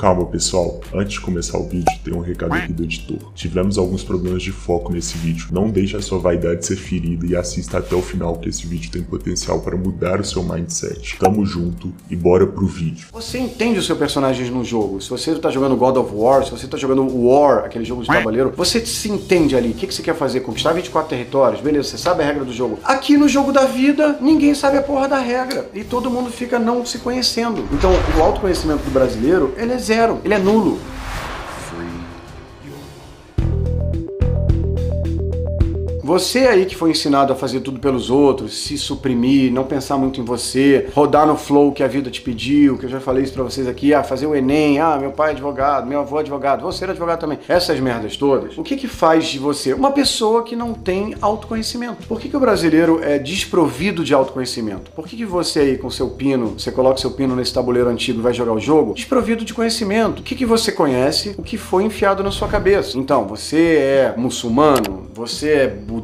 Calma pessoal, antes de começar o vídeo tem um recado aqui do editor. Tivemos alguns problemas de foco nesse vídeo, não deixe a sua vaidade ser ferida e assista até o final que esse vídeo tem potencial para mudar o seu mindset. Tamo junto e bora pro vídeo. Você entende os seus personagens no jogo. Se você tá jogando God of War, se você tá jogando War, aquele jogo de tabuleiro, você se entende ali. O que, que você quer fazer? Conquistar 24 territórios? Beleza, você sabe a regra do jogo. Aqui no jogo da vida, ninguém sabe a porra da regra. E todo mundo fica não se conhecendo. Então, o autoconhecimento do brasileiro, ele é zero, ele é nulo. Você aí que foi ensinado a fazer tudo pelos outros, se suprimir, não pensar muito em você, rodar no flow que a vida te pediu, que eu já falei isso pra vocês aqui, ah, fazer o Enem, ah, meu pai é advogado, meu avô é advogado, você é advogado também. Essas merdas todas, o que que faz de você uma pessoa que não tem autoconhecimento? Por que que o brasileiro é desprovido de autoconhecimento? Por que que você aí com seu pino, você coloca seu pino nesse tabuleiro antigo e vai jogar o jogo? Desprovido de conhecimento. O que que você conhece? O que foi enfiado na sua cabeça? Então, você é muçulmano, você é budista,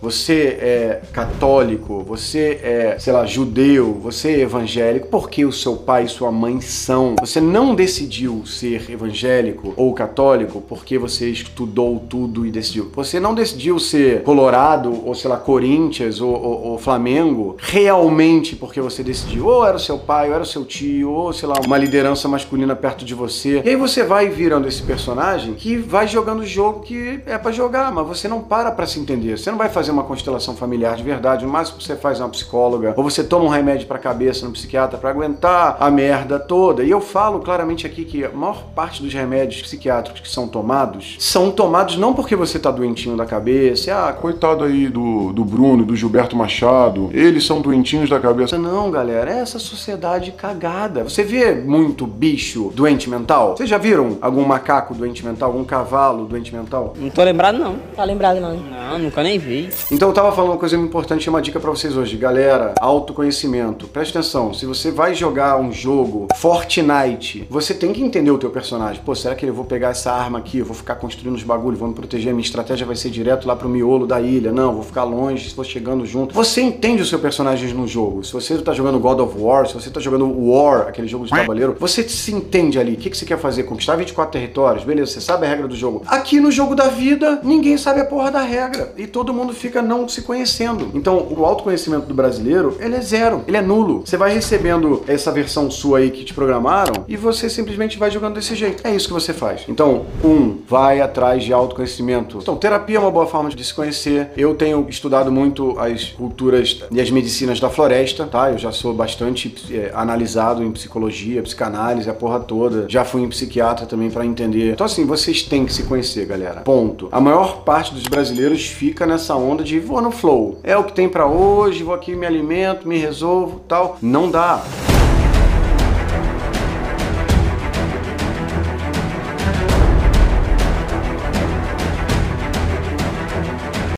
você é católico, você é, sei lá, judeu, você é evangélico, porque o seu pai e sua mãe são. Você não decidiu ser evangélico ou católico porque você estudou tudo e decidiu. Você não decidiu ser colorado ou, sei lá, Corinthians ou, ou, ou Flamengo realmente porque você decidiu. Ou era o seu pai, ou era o seu tio, ou, sei lá, uma liderança masculina perto de você. E aí você vai virando esse personagem que vai jogando o jogo que é para jogar, mas você não para pra se entender. Você não vai fazer uma constelação familiar de verdade. O máximo você faz uma psicóloga, ou você toma um remédio pra cabeça no psiquiatra para aguentar a merda toda. E eu falo claramente aqui que a maior parte dos remédios psiquiátricos que são tomados são tomados não porque você tá doentinho da cabeça, ah, coitado aí do, do Bruno, do Gilberto Machado, eles são doentinhos da cabeça. Não, galera, é essa sociedade cagada. Você vê muito bicho doente mental? Vocês já viram algum macaco doente mental, algum cavalo doente mental? Não tô lembrado, não. Tá lembrado não? Não, nunca nem vi. Então eu tava falando uma coisa importante e uma dica pra vocês hoje. Galera, autoconhecimento. Presta atenção, se você vai jogar um jogo Fortnite, você tem que entender o teu personagem. Pô, será que eu vou pegar essa arma aqui, eu vou ficar construindo os bagulhos, vou me proteger, minha estratégia vai ser direto lá pro miolo da ilha. Não, vou ficar longe, for chegando junto. Você entende o seu personagem no jogo. Se você tá jogando God of War, se você tá jogando War, aquele jogo de tabuleiro, você se entende ali. O que, que você quer fazer? Conquistar 24 territórios? Beleza, você sabe a regra do jogo. Aqui no jogo da vida, ninguém sabe a porra da regra. E todo mundo fica não se conhecendo. Então, o autoconhecimento do brasileiro, ele é zero, ele é nulo. Você vai recebendo essa versão sua aí que te programaram e você simplesmente vai jogando desse jeito. É isso que você faz. Então, um, vai atrás de autoconhecimento. Então, terapia é uma boa forma de se conhecer. Eu tenho estudado muito as culturas e as medicinas da floresta, tá? Eu já sou bastante é, analisado em psicologia, psicanálise, a porra toda. Já fui em psiquiatra também para entender. Então, assim, vocês têm que se conhecer, galera. Ponto. A maior parte dos brasileiros fica nessa onda de vou no flow. É o que tem para hoje, vou aqui, me alimento, me resolvo, tal. Não dá.